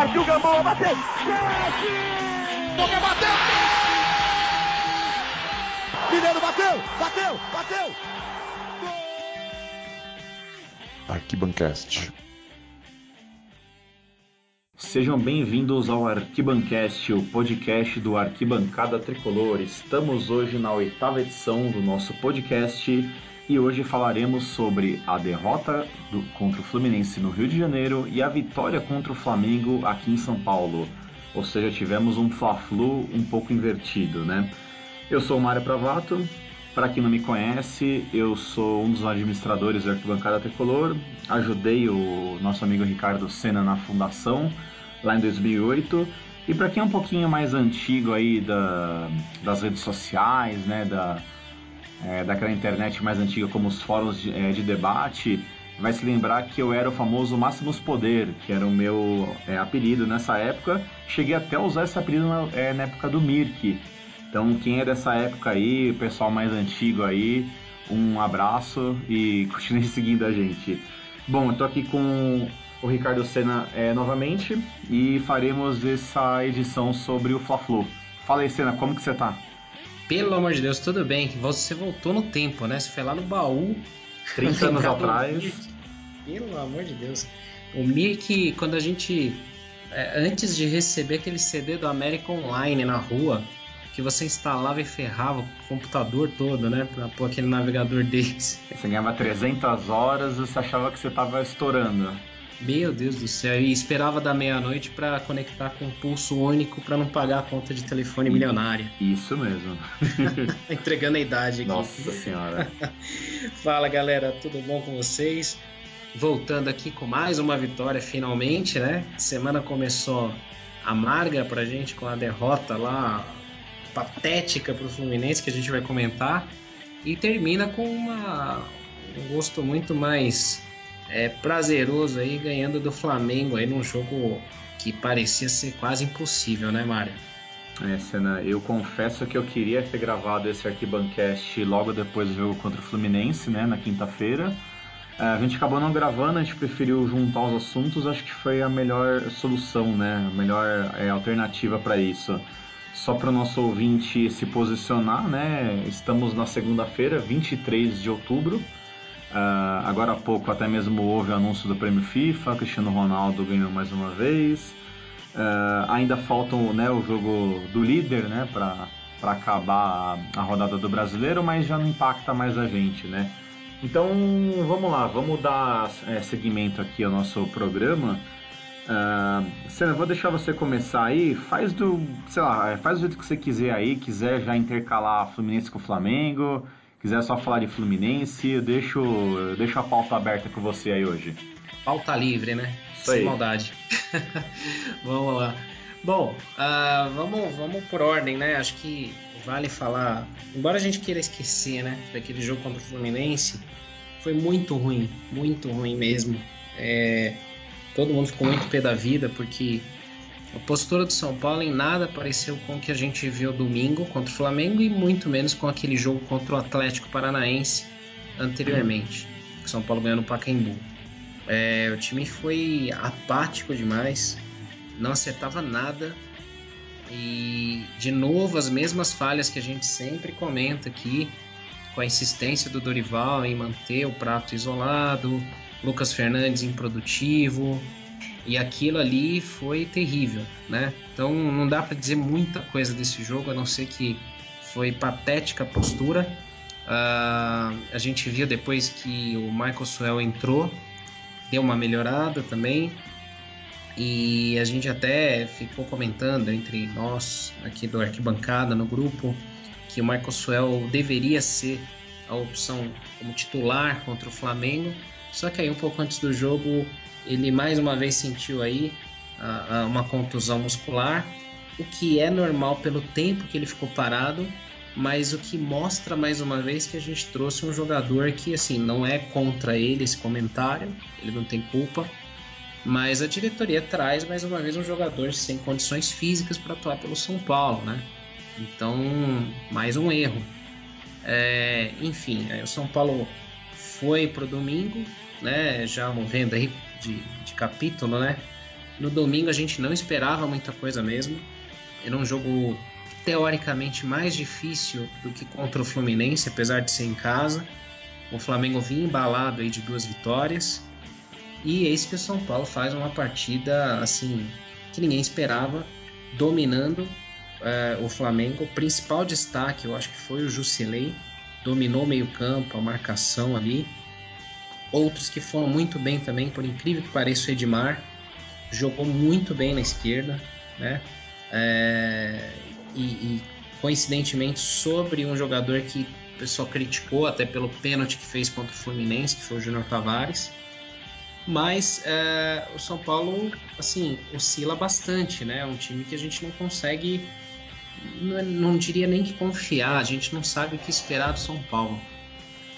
Partiu Gamboa, bateu! Chute! Boca bateu! Mineiro bateu! Bateu! Bateu! Arquibancast. Sejam bem-vindos ao Arquibancast, o podcast do Arquibancada Tricolor. Estamos hoje na oitava edição do nosso podcast e hoje falaremos sobre a derrota do, contra o Fluminense no Rio de Janeiro e a vitória contra o Flamengo aqui em São Paulo. Ou seja, tivemos um Fla-Flu um pouco invertido, né? Eu sou o Mário Pravato, para quem não me conhece, eu sou um dos administradores da Arquibancada Tricolor. Ajudei o nosso amigo Ricardo Senna na fundação, lá em 2008. E para quem é um pouquinho mais antigo aí da, das redes sociais, né, da, é, daquela internet mais antiga como os fóruns de, é, de, debate, vai se lembrar que eu era o famoso Máximos Poder, que era o meu é, apelido nessa época. Cheguei até a usar esse apelido na, é, na época do Mirk, então, quem é dessa época aí, pessoal mais antigo aí, um abraço e continue seguindo a gente. Bom, eu tô aqui com o Ricardo Senna é, novamente e faremos essa edição sobre o Fla-Flu. Fala aí, Senna, como que você tá? Pelo amor de Deus, tudo bem. Você voltou no tempo, né? Você foi lá no baú. 30 anos atrás. Pelo amor de Deus. O Mirk, quando a gente. É, antes de receber aquele CD do América Online na rua, que você instalava e ferrava o computador todo, né? Pra pôr aquele navegador deles. Você ganhava 300 horas e você achava que você tava estourando. Meu Deus do céu, e esperava da meia-noite para conectar com um pulso único para não pagar a conta de telefone milionária. Isso mesmo. Entregando a idade aqui. Nossa senhora. Fala galera, tudo bom com vocês? Voltando aqui com mais uma vitória finalmente, né? Semana começou amarga pra gente com a derrota lá patética para o Fluminense que a gente vai comentar e termina com uma, um gosto muito mais é, prazeroso aí ganhando do Flamengo aí num jogo que parecia ser quase impossível, né, Mário? É, Senna, eu confesso que eu queria ter gravado esse Arquibancast logo depois do jogo contra o Fluminense, né, na quinta-feira. É, a gente acabou não gravando, a gente preferiu juntar os assuntos, acho que foi a melhor solução, né, a melhor é, alternativa para isso. Só para o nosso ouvinte se posicionar, né? Estamos na segunda-feira, 23 de outubro. Uh, agora há pouco até mesmo houve o anúncio do prêmio FIFA, Cristiano Ronaldo ganhou mais uma vez. Uh, ainda falta né, o jogo do líder né, para acabar a, a rodada do brasileiro, mas já não impacta mais a gente. Né? Então vamos lá, vamos dar é, seguimento aqui ao nosso programa. Uh, Senna, vou deixar você começar aí. Faz do, sei lá, faz do jeito que você quiser aí. Quiser já intercalar Fluminense com o Flamengo, quiser só falar de Fluminense, eu deixo, eu deixo a pauta aberta com você aí hoje. Pauta livre, né? Isso Sem aí. maldade. vamos lá. Bom, uh, vamos, vamos por ordem, né? Acho que vale falar. Embora a gente queira esquecer, né? Daquele jogo contra o Fluminense, foi muito ruim, muito ruim mesmo. É todo mundo ficou muito pé da vida porque a postura do São Paulo em nada pareceu com o que a gente viu domingo contra o Flamengo e muito menos com aquele jogo contra o Atlético Paranaense anteriormente, que o São Paulo ganhou no Pacaembu. É, o time foi apático demais, não acertava nada e de novo as mesmas falhas que a gente sempre comenta aqui, com a insistência do Dorival em manter o prato isolado, Lucas Fernandes improdutivo, e aquilo ali foi terrível, né? Então não dá para dizer muita coisa desse jogo, a não ser que foi patética a postura. Uh, a gente viu depois que o Michael Suel entrou, deu uma melhorada também. E a gente até ficou comentando entre nós aqui do Arquibancada no grupo que o Michael Suel deveria ser a opção como titular contra o Flamengo. Só que aí um pouco antes do jogo ele mais uma vez sentiu aí uma contusão muscular, o que é normal pelo tempo que ele ficou parado, mas o que mostra mais uma vez que a gente trouxe um jogador que assim não é contra ele esse comentário, ele não tem culpa, mas a diretoria traz mais uma vez um jogador sem condições físicas para atuar pelo São Paulo, né? Então mais um erro. É, enfim, o São Paulo foi pro domingo, né? Já movendo aí de, de capítulo, né? No domingo a gente não esperava muita coisa mesmo. Era um jogo teoricamente mais difícil do que contra o Fluminense, apesar de ser em casa. O Flamengo vinha embalado aí de duas vitórias. E eis que o São Paulo faz uma partida assim que ninguém esperava, dominando é, o Flamengo. O principal destaque, eu acho que foi o Jusilei, dominou meio campo, a marcação ali. Outros que foram muito bem também, por incrível que pareça, o Edmar jogou muito bem na esquerda, né? É, e, e, coincidentemente sobre um jogador que o pessoal criticou até pelo pênalti que fez contra o Fluminense, que foi o Júnior Tavares. Mas é, o São Paulo, assim, oscila bastante, né? É um time que a gente não consegue, não, não diria nem que confiar, a gente não sabe o que esperar do São Paulo.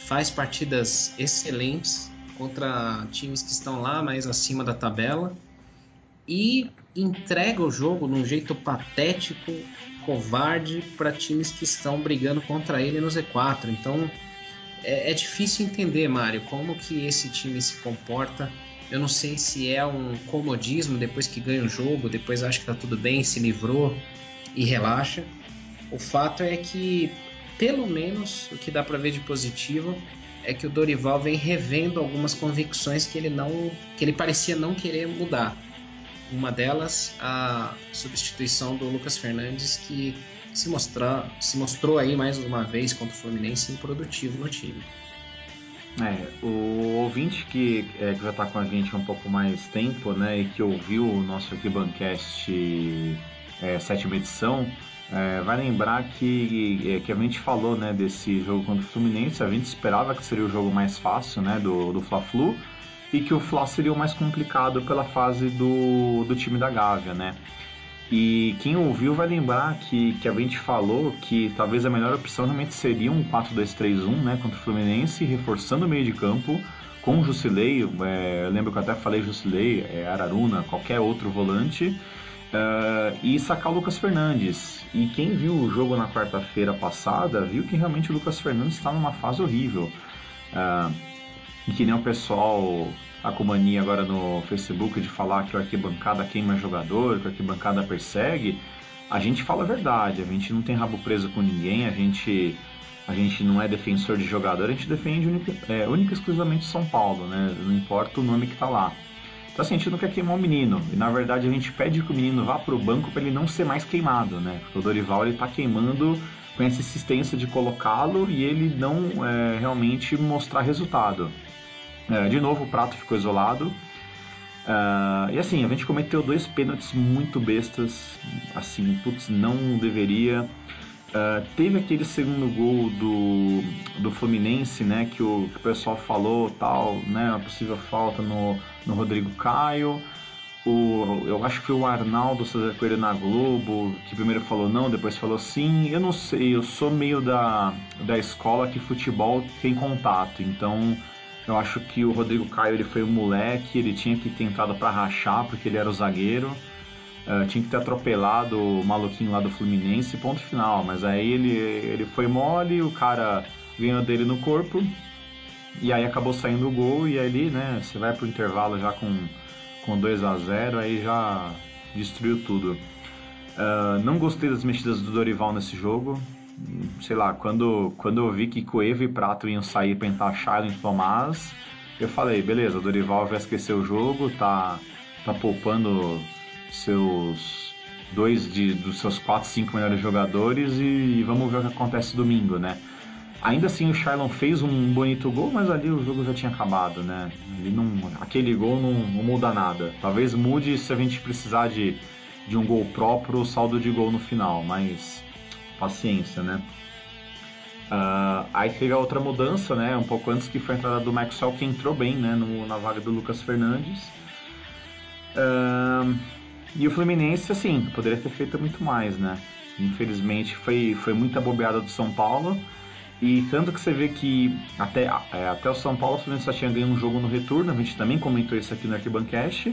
Faz partidas excelentes contra times que estão lá mais acima da tabela e entrega o jogo de um jeito patético, covarde para times que estão brigando contra ele no Z4. Então é, é difícil entender, Mário, como que esse time se comporta. Eu não sei se é um comodismo depois que ganha o jogo, depois acha que tá tudo bem, se livrou e relaxa. O fato é que, pelo menos, o que dá para ver de positivo é que o Dorival vem revendo algumas convicções que ele não, que ele parecia não querer mudar. Uma delas, a substituição do Lucas Fernandes, que se, mostrar, se mostrou aí mais uma vez contra o Fluminense improdutivo no time. É, o ouvinte que, é, que já está com a gente há um pouco mais tempo, né, e que ouviu o nosso Arquibancast é, sétima edição, é, vai lembrar que, é, que a gente falou, né, desse jogo contra o Fluminense, a gente esperava que seria o jogo mais fácil, né, do, do Fla-Flu, e que o Fla seria o mais complicado pela fase do, do time da Gávea, né. E quem ouviu vai lembrar que, que a gente falou que talvez a melhor opção realmente seria um 4-2-3-1 né, contra o Fluminense, reforçando o meio de campo com o Jusilei. É, eu lembro que eu até falei Jusilei, é, Araruna, qualquer outro volante. Uh, e sacar o Lucas Fernandes. E quem viu o jogo na quarta-feira passada viu que realmente o Lucas Fernandes está numa fase horrível. Uh, e que nem o pessoal a com mania agora no Facebook de falar que o arquibancada queima jogador, que o arquibancada persegue, a gente fala a verdade, a gente não tem rabo preso com ninguém, a gente, a gente não é defensor de jogador, a gente defende única, é, única e exclusivamente São Paulo, né? Não importa o nome que tá lá. A gente não quer queimar o menino, e na verdade a gente pede que o menino vá pro banco para ele não ser mais queimado, né? Porque o Dorival ele tá queimando com essa insistência de colocá-lo e ele não é, realmente mostrar resultado. É, de novo, o prato ficou isolado. Uh, e assim, a gente cometeu dois pênaltis muito bestas. Assim, putz, não deveria. Uh, teve aquele segundo gol do, do Fluminense, né? Que o, que o pessoal falou, tal, né? Uma possível falta no, no Rodrigo Caio. O, eu acho que o Arnaldo César Coelho na Globo, que primeiro falou não, depois falou sim. Eu não sei, eu sou meio da, da escola que futebol tem contato, então eu acho que o Rodrigo Caio ele foi um moleque, ele tinha que ter entrado para rachar porque ele era o zagueiro. Uh, tinha que ter atropelado o maluquinho lá do Fluminense, ponto final. Mas aí ele, ele foi mole, o cara ganhou dele no corpo e aí acabou saindo o gol. E ali, né, você vai pro intervalo já com, com 2 a 0 aí já destruiu tudo. Uh, não gostei das mexidas do Dorival nesse jogo sei lá, quando, quando eu vi que Coelho e Prato iam sair para entrar Shailon e Tomás, eu falei, beleza, Dorival vai esquecer o jogo, tá, tá poupando seus dois de, dos seus quatro, cinco melhores jogadores e, e, vamos ver o que acontece domingo, né? Ainda assim o Shailon fez um bonito gol, mas ali o jogo já tinha acabado, né? Ali não, aquele gol não, não muda nada. Talvez mude se a gente precisar de, de um gol próprio, o saldo de gol no final, mas paciência, né? Uh, aí teve a outra mudança, né? Um pouco antes que foi a entrada do Maxwell, que entrou bem, né? No, na vaga do Lucas Fernandes. Uh, e o Fluminense, assim, poderia ter feito muito mais, né? Infelizmente foi, foi muita bobeada do São Paulo. E tanto que você vê que até, é, até o São Paulo, o Fluminense só tinha ganho um jogo no retorno, a gente também comentou isso aqui no Arquibancast.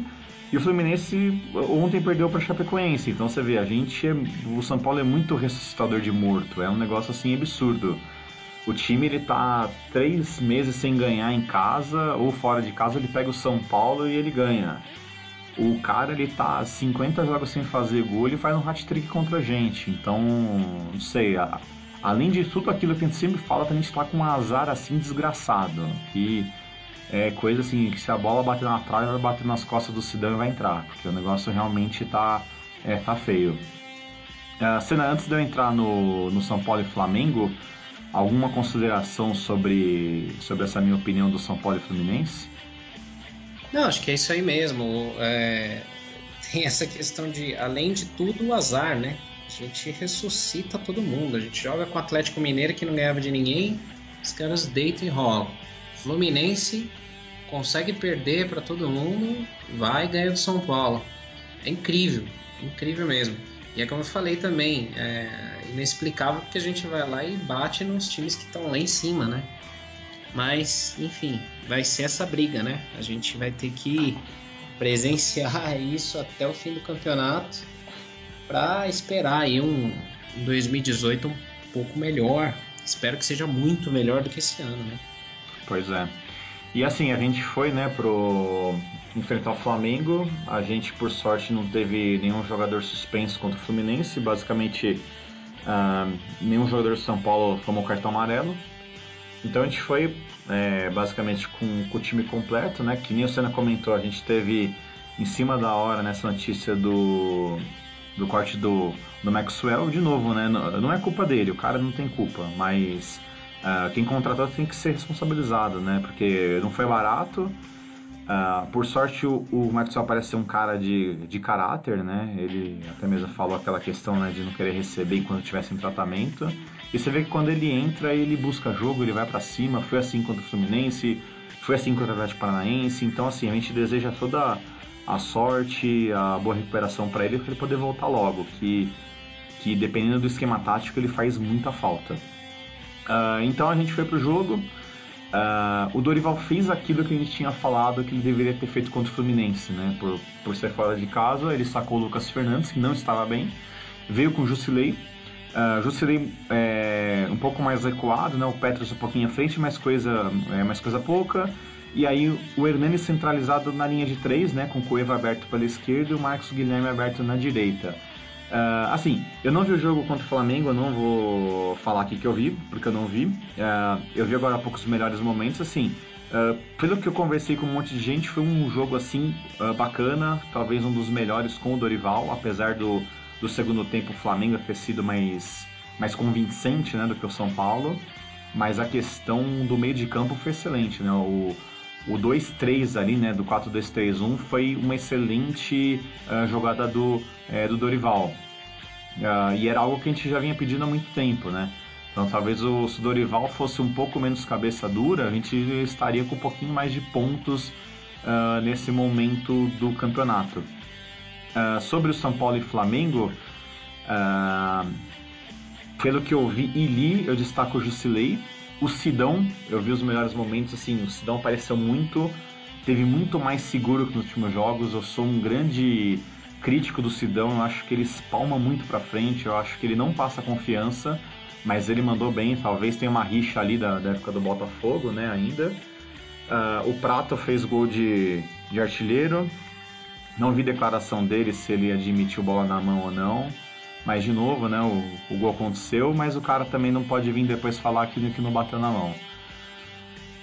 E o Fluminense ontem perdeu para Chapecoense. Então você vê, a gente é, o São Paulo é muito ressuscitador de morto. É um negócio assim absurdo. O time ele tá três meses sem ganhar em casa ou fora de casa, ele pega o São Paulo e ele ganha. O cara ele tá 50 jogos sem fazer gol e faz um hat-trick contra a gente. Então, não sei, a, além de tudo aquilo que a gente sempre fala, a gente tá com um azar assim desgraçado, que é coisa assim, que se a bola bater na trave, vai bater nas costas do Sidão e vai entrar, porque o negócio realmente tá, é, tá feio. Uh, Senna, antes de eu entrar no, no São Paulo e Flamengo, alguma consideração sobre, sobre essa minha opinião do São Paulo e Fluminense? Não, acho que é isso aí mesmo. É, tem essa questão de, além de tudo, o azar, né? A gente ressuscita todo mundo. A gente joga com o Atlético Mineiro que não ganhava de ninguém, os caras deitam e rolam. Fluminense consegue perder para todo mundo, vai e ganha do São Paulo. É incrível, incrível mesmo. E é como eu falei também, é inexplicável porque a gente vai lá e bate nos times que estão lá em cima, né? Mas, enfim, vai ser essa briga, né? A gente vai ter que presenciar isso até o fim do campeonato para esperar aí um 2018 um pouco melhor. Espero que seja muito melhor do que esse ano, né? Pois é. E assim, a gente foi, né, pro enfrentar o Flamengo. A gente, por sorte, não teve nenhum jogador suspenso contra o Fluminense. Basicamente, uh, nenhum jogador de São Paulo tomou cartão amarelo. Então a gente foi é, basicamente com, com, o time completo, né? Que nem o Senna comentou, a gente teve em cima da hora nessa notícia do, do corte do, do Maxwell, de novo, né? Não, não é culpa dele, o cara não tem culpa, mas uh, quem contratou tem que ser responsabilizado, né? Porque não foi barato. Uh, por sorte, o, o Maxwell parece ser um cara de, de caráter, né? Ele até mesmo falou aquela questão né, de não querer receber enquanto estivesse em tratamento. E você vê que quando ele entra, ele busca jogo, ele vai para cima. Foi assim contra o Fluminense, foi assim contra o Atlético Paranaense. Então, assim, a gente deseja toda a sorte, a boa recuperação para ele, para ele poder voltar logo. Que, que dependendo do esquema tático, ele faz muita falta. Uh, então a gente foi pro jogo. Uh, o Dorival fez aquilo que a gente tinha falado que ele deveria ter feito contra o Fluminense, né? Por, por ser fora de casa, ele sacou o Lucas Fernandes, que não estava bem, veio com o Jusilei, Uh, Jusilei é um pouco mais recuado, né? o Petros um pouquinho à frente, mas coisa, é, mais coisa pouca. E aí o Hernani centralizado na linha de três, né? com o Cueva aberto pela esquerda e o Marcos Guilherme aberto na direita. Uh, assim, eu não vi o jogo contra o Flamengo, eu não vou falar aqui que eu vi, porque eu não vi. Uh, eu vi agora há poucos melhores momentos, assim. Uh, pelo que eu conversei com um monte de gente, foi um jogo assim bacana, talvez um dos melhores com o Dorival, apesar do, do segundo tempo o Flamengo ter sido mais, mais convincente né, do que o São Paulo, mas a questão do meio de campo foi excelente. Né? O, o 2-3 ali, né, do 4-2-3-1, foi uma excelente uh, jogada do, é, do Dorival. Uh, e era algo que a gente já vinha pedindo há muito tempo, né? Então talvez o, se o Dorival fosse um pouco menos cabeça dura, a gente estaria com um pouquinho mais de pontos uh, nesse momento do campeonato. Uh, sobre o São Paulo e Flamengo, uh, pelo que eu vi e li, eu destaco o Jusilei. O Sidão, eu vi os melhores momentos, assim, o Sidão pareceu muito, teve muito mais seguro que nos últimos jogos. Eu sou um grande crítico do Sidão, eu acho que ele espalma muito pra frente, eu acho que ele não passa confiança, mas ele mandou bem, talvez tenha uma rixa ali da, da época do Botafogo, né, ainda. Uh, o Prato fez gol de, de artilheiro, não vi declaração dele se ele admitiu bola na mão ou não. Mas de novo, né, o, o gol aconteceu, mas o cara também não pode vir depois falar aquilo que não bateu na mão.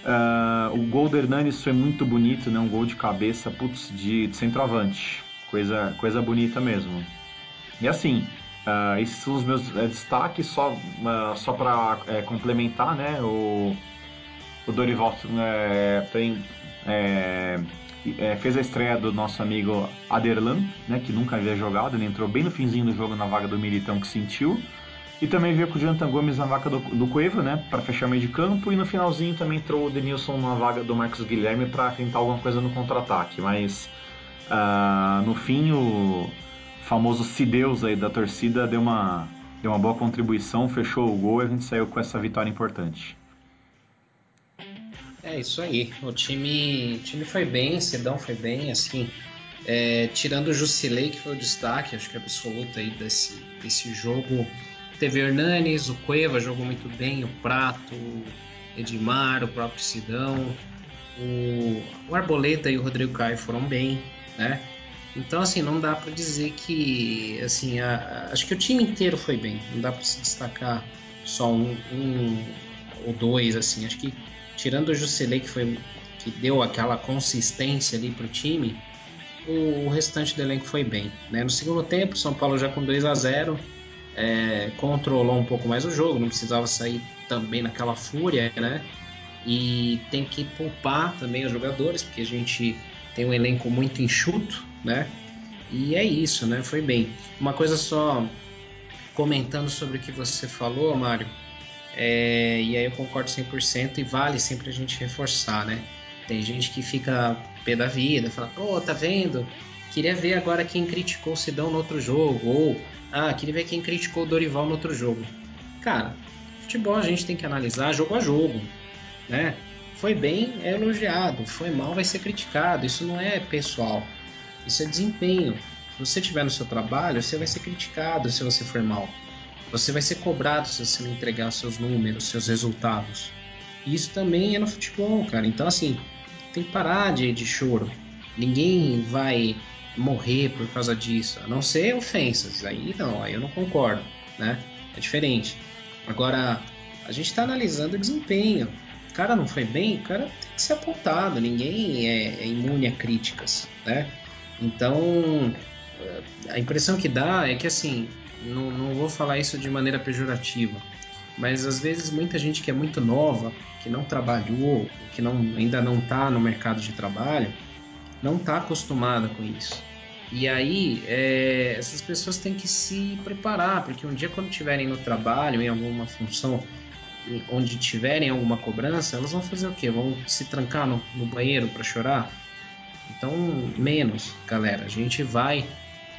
Uh, o gol do Hernanes foi muito bonito, né? Um gol de cabeça, putz, de, de centroavante. Coisa, coisa bonita mesmo. E assim, uh, esses são os meus é, destaques, só, uh, só para é, complementar, né? O, o Dorival é, tem é, fez a estreia do nosso amigo Aderlan, né, que nunca havia jogado, ele entrou bem no finzinho do jogo na vaga do Militão que sentiu. E também veio com o Jonathan Gomes na vaga do, do Cueva, né, para fechar o meio de campo. E no finalzinho também entrou o Denilson na vaga do Marcos Guilherme para tentar alguma coisa no contra-ataque. Mas uh, no fim, o famoso Cideus aí da torcida deu uma, deu uma boa contribuição, fechou o gol e a gente saiu com essa vitória importante. É isso aí. O time, o time foi bem, Sedão foi bem, assim. É, tirando o Jusilei, que foi o destaque, acho que absoluto aí desse, desse jogo. Teve Hernanes, o Cueva jogou muito bem, o Prato, o Edmar, o próprio Sidão. O, o Arboleda e o Rodrigo Caio foram bem, né? Então, assim, não dá para dizer que, assim, a, a, acho que o time inteiro foi bem. Não dá para se destacar só um, um, ou dois, assim. Acho que tirando o Jusilei que foi que deu aquela consistência ali pro time, o, o restante do elenco foi bem. Né? No segundo tempo, São Paulo já com 2 a 0 é, controlou um pouco mais o jogo, não precisava sair também naquela fúria, né? E tem que poupar também os jogadores, porque a gente tem um elenco muito enxuto, né? E é isso, né? Foi bem. Uma coisa só comentando sobre o que você falou, Mário, é, e aí eu concordo 100% e vale sempre a gente reforçar, né? Tem gente que fica pé da vida, fala, pô, tá vendo? Queria ver agora quem criticou o Sidão no outro jogo, ou, ah, queria ver quem criticou o Dorival no outro jogo. Cara, futebol a gente tem que analisar jogo a jogo, né? Foi bem, é elogiado, foi mal, vai ser criticado. Isso não é pessoal, isso é desempenho. Se você estiver no seu trabalho, você vai ser criticado se você for mal. Você vai ser cobrado se você não entregar seus números, seus resultados. Isso também é no futebol, cara. Então, assim, tem que parar de, de choro. Ninguém vai morrer por causa disso, a não ser ofensas. Aí não, aí eu não concordo, né? É diferente. Agora, a gente está analisando o desempenho. O cara não foi bem, o cara tem que ser apontado. Ninguém é, é imune a críticas, né? Então, a impressão que dá é que assim, não, não vou falar isso de maneira pejorativa, mas às vezes muita gente que é muito nova, que não trabalhou, que não, ainda não está no mercado de trabalho, não está acostumada com isso. E aí, é, essas pessoas têm que se preparar, porque um dia, quando estiverem no trabalho, em alguma função, onde tiverem alguma cobrança, elas vão fazer o quê? Vão se trancar no, no banheiro para chorar? Então, menos, galera. A gente vai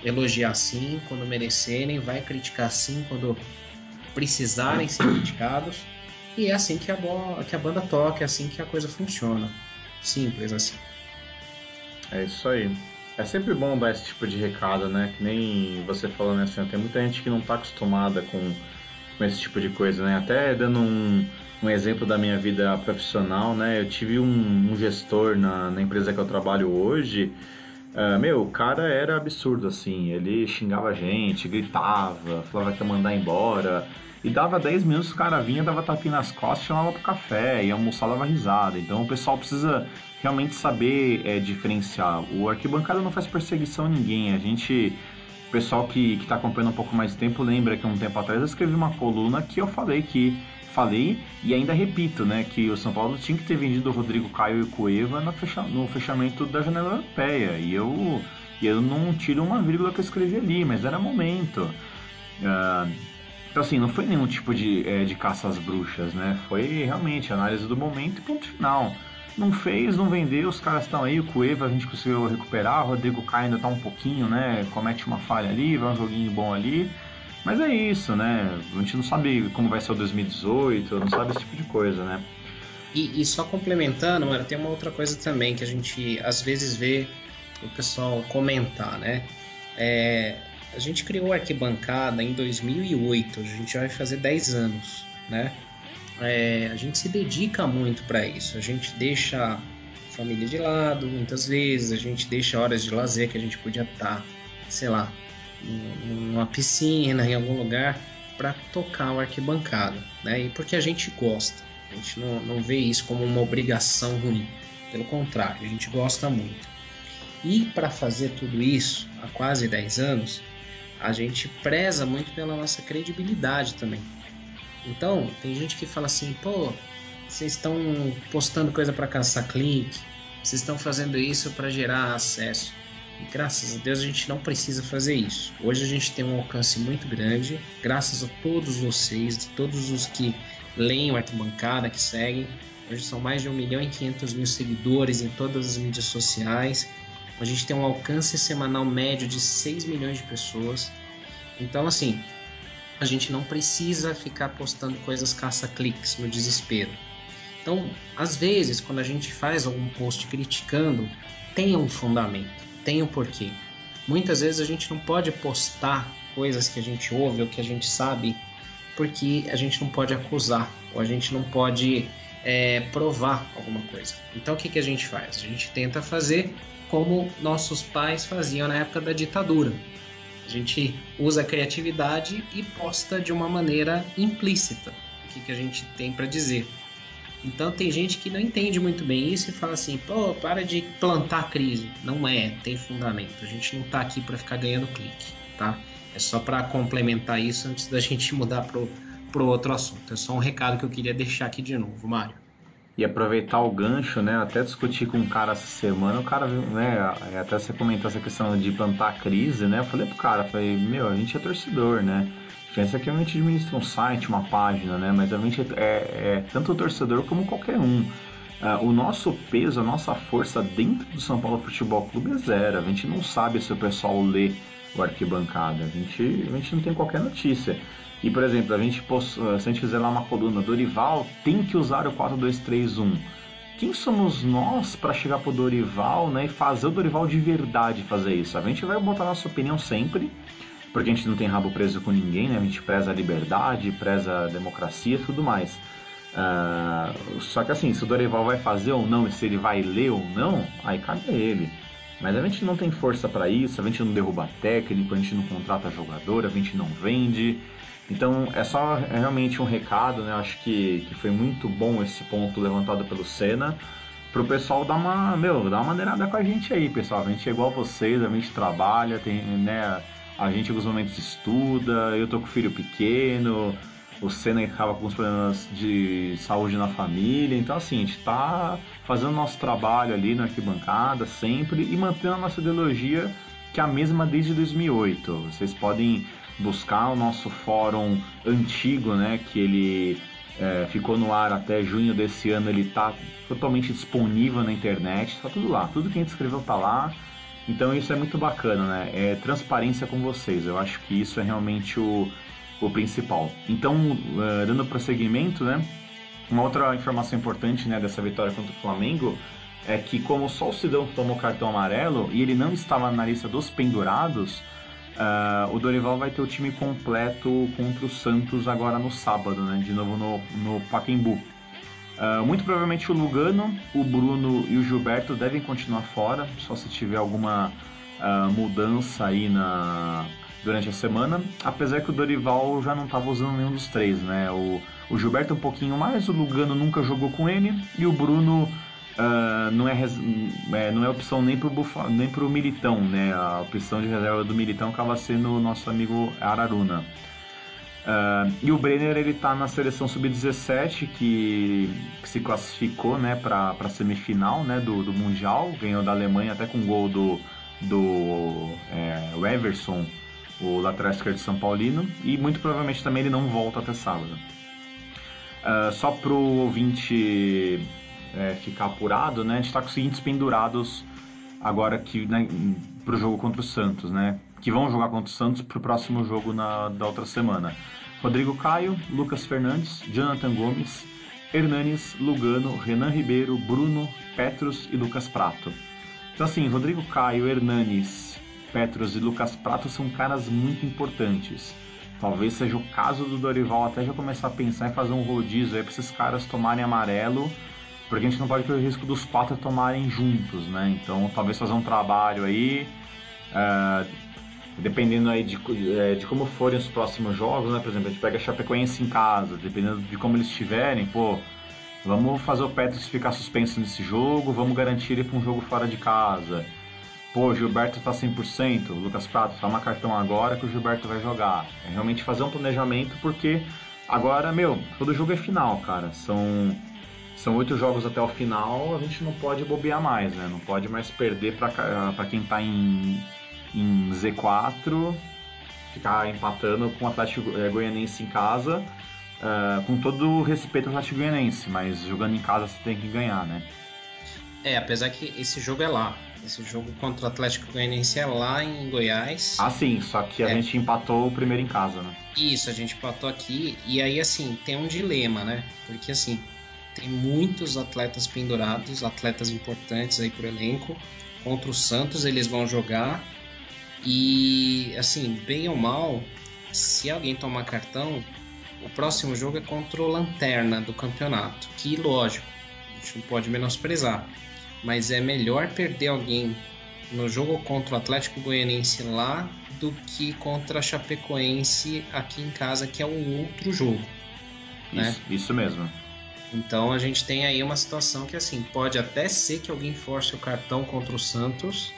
elogiar sim quando merecerem, vai criticar sim quando precisarem ser criticados. E é assim que a, que a banda toca, é assim que a coisa funciona. Simples assim. É isso aí. É sempre bom dar esse tipo de recado, né? Que nem você falando assim, tem muita gente que não está acostumada com, com esse tipo de coisa, né? Até dando um, um exemplo da minha vida profissional, né? Eu tive um, um gestor na, na empresa que eu trabalho hoje Uh, meu, o cara era absurdo, assim. Ele xingava a gente, gritava, falava que ia mandar embora. E dava 10 minutos, o cara vinha, dava tapinha nas costas, chamava pro café, ia almoçar, dava risada. Então o pessoal precisa realmente saber é, diferenciar. O arquibancada não faz perseguição a ninguém. A gente, o pessoal que, que tá acompanhando um pouco mais tempo, lembra que um tempo atrás eu escrevi uma coluna que eu falei que falei e ainda repito, né, que o São Paulo tinha que ter vendido o Rodrigo Caio e o Cueva no, fecha, no fechamento da janela europeia. E eu, eu não tiro uma vírgula que eu escrevi ali, mas era momento. Uh, então, assim, não foi nenhum tipo de, é, de caça às bruxas, né? Foi realmente análise do momento e ponto final. Não fez, não vendeu, os caras estão aí, o Cueva a gente conseguiu recuperar, o Rodrigo Caio ainda tá um pouquinho, né? Comete uma falha ali, vai um joguinho bom ali. Mas é isso, né? A gente não sabe como vai ser o 2018, não sabe esse tipo de coisa, né? E, e só complementando, mano, tem uma outra coisa também que a gente às vezes vê o pessoal comentar, né? É, a gente criou a arquibancada em 2008, a gente vai fazer 10 anos, né? É, a gente se dedica muito para isso, a gente deixa a família de lado muitas vezes, a gente deixa horas de lazer que a gente podia estar, tá, sei lá, numa piscina, em algum lugar, para tocar o arquibancada, né? E porque a gente gosta, a gente não, não vê isso como uma obrigação ruim, pelo contrário, a gente gosta muito. E para fazer tudo isso há quase 10 anos, a gente preza muito pela nossa credibilidade também. Então, tem gente que fala assim: pô, vocês estão postando coisa para caçar clique, vocês estão fazendo isso para gerar acesso. E graças a Deus a gente não precisa fazer isso. Hoje a gente tem um alcance muito grande, graças a todos vocês, todos os que leem o Arquibancada, que seguem. Hoje são mais de 1 milhão e 500 mil seguidores em todas as mídias sociais. A gente tem um alcance semanal médio de 6 milhões de pessoas. Então, assim, a gente não precisa ficar postando coisas caça-cliques no desespero. Então, às vezes, quando a gente faz algum post criticando, tenha um fundamento tem um porquê. Muitas vezes a gente não pode postar coisas que a gente ouve ou que a gente sabe, porque a gente não pode acusar, ou a gente não pode é, provar alguma coisa. Então o que, que a gente faz? A gente tenta fazer como nossos pais faziam na época da ditadura. A gente usa a criatividade e posta de uma maneira implícita o que, que a gente tem para dizer. Então tem gente que não entende muito bem isso e fala assim, pô, para de plantar crise. Não é, tem fundamento. A gente não está aqui para ficar ganhando clique, tá? É só para complementar isso antes da gente mudar pro, pro outro assunto. É só um recado que eu queria deixar aqui de novo, Mário. E aproveitar o gancho, né? Até discutir com um cara essa semana, o cara, né? Até você comentou essa questão de plantar crise, né? Eu falei pro cara, falei, meu, a gente é torcedor, né? Pensa que a gente administra um site, uma página, né? Mas a gente é, é tanto o torcedor como qualquer um. Uh, o nosso peso, a nossa força dentro do São Paulo Futebol Clube é zero. A gente não sabe se o pessoal lê o arquibancada. A gente, a gente não tem qualquer notícia. E, por exemplo, a gente, se a gente fizer lá uma coluna, Dorival tem que usar o 4-2-3-1. Quem somos nós para chegar pro Dorival né, e fazer o Dorival de verdade fazer isso? A gente vai botar nossa opinião sempre, porque a gente não tem rabo preso com ninguém, né? A gente preza a liberdade, preza a democracia e tudo mais. Uh, só que assim, se o Dorival vai fazer ou não, e se ele vai ler ou não, aí cabe a ele. Mas a gente não tem força para isso, a gente não derruba técnico, a gente não contrata jogador, a gente não vende. Então é só é realmente um recado, né? Acho que, que foi muito bom esse ponto levantado pelo Senna. Pro pessoal dar uma, meu, dar uma maneirada com a gente aí, pessoal. A gente é igual a vocês, a gente trabalha, tem, né? A gente em alguns momentos estuda, eu tô com filho pequeno, o Senna acaba com os problemas de saúde na família. Então, assim, a gente tá fazendo nosso trabalho ali na arquibancada sempre e mantendo a nossa ideologia, que é a mesma desde 2008. Vocês podem buscar o nosso fórum antigo, né, que ele é, ficou no ar até junho desse ano, ele tá totalmente disponível na internet, tá tudo lá, tudo que a gente escreveu tá lá. Então isso é muito bacana, né? É transparência com vocês. Eu acho que isso é realmente o, o principal. Então, uh, dando prosseguimento, né? Uma outra informação importante né, dessa vitória contra o Flamengo é que como só o Sidão tomou cartão amarelo e ele não estava na lista dos pendurados, uh, o Dorival vai ter o time completo contra o Santos agora no sábado, né? De novo no, no Pacaembu. Uh, muito provavelmente o Lugano, o Bruno e o Gilberto devem continuar fora, só se tiver alguma uh, mudança aí na, durante a semana. Apesar que o Dorival já não estava usando nenhum dos três, né? O, o Gilberto um pouquinho mais, o Lugano nunca jogou com ele e o Bruno uh, não, é, é, não é opção nem pro, Bufa, nem pro Militão, né? A opção de reserva do Militão acaba sendo o nosso amigo Araruna. Uh, e o Brenner ele tá na seleção sub-17 que, que, se classificou né, para a semifinal né, do, do Mundial, ganhou da Alemanha até com gol do, do é, Everson, o lateral esquerdo São Paulino, e muito provavelmente também ele não volta até sábado. Uh, só pro ouvinte é, ficar apurado, né, a gente está com os seguintes pendurados agora que né, pro jogo contra o Santos, né? Que vão jogar contra o Santos pro próximo jogo na, da outra semana. Rodrigo Caio, Lucas Fernandes, Jonathan Gomes, Hernanes, Lugano, Renan Ribeiro, Bruno, Petros e Lucas Prato. Então assim, Rodrigo Caio, Hernanes, Petros e Lucas Prato são caras muito importantes. Talvez seja o caso do Dorival até já começar a pensar em fazer um rodízio aí para esses caras tomarem amarelo, porque a gente não pode correr o risco dos quatro tomarem juntos, né? Então talvez fazer um trabalho aí. Uh, dependendo aí de, é, de como forem os próximos jogos, né? Por exemplo, a gente pega a Chapecoense em casa, dependendo de como eles estiverem, pô, vamos fazer o Petros ficar suspenso nesse jogo, vamos garantir ele para um jogo fora de casa. Pô, Gilberto tá 100%, Lucas Prato, toma cartão agora que o Gilberto vai jogar. É realmente fazer um planejamento, porque agora, meu, todo jogo é final, cara. São são oito jogos até o final, a gente não pode bobear mais, né? Não pode mais perder para quem tá em em Z4, ficar empatando com o Atlético eh, Goianense em casa, uh, com todo o respeito ao Atlético Goianense, mas jogando em casa você tem que ganhar, né? É, apesar que esse jogo é lá. Esse jogo contra o Atlético Goianense é lá em Goiás. Ah, sim, só que a é. gente empatou o primeiro em casa, né? Isso, a gente empatou aqui. E aí, assim, tem um dilema, né? Porque, assim, tem muitos atletas pendurados, atletas importantes aí pro elenco. Contra o Santos eles vão jogar e assim, bem ou mal, se alguém tomar cartão, o próximo jogo é contra o Lanterna do campeonato, que lógico, a gente não pode menosprezar, mas é melhor perder alguém no jogo contra o Atlético Goianiense lá do que contra a Chapecoense aqui em casa, que é um outro jogo. Né? Isso, né? isso mesmo. Então a gente tem aí uma situação que assim pode até ser que alguém force o cartão contra o Santos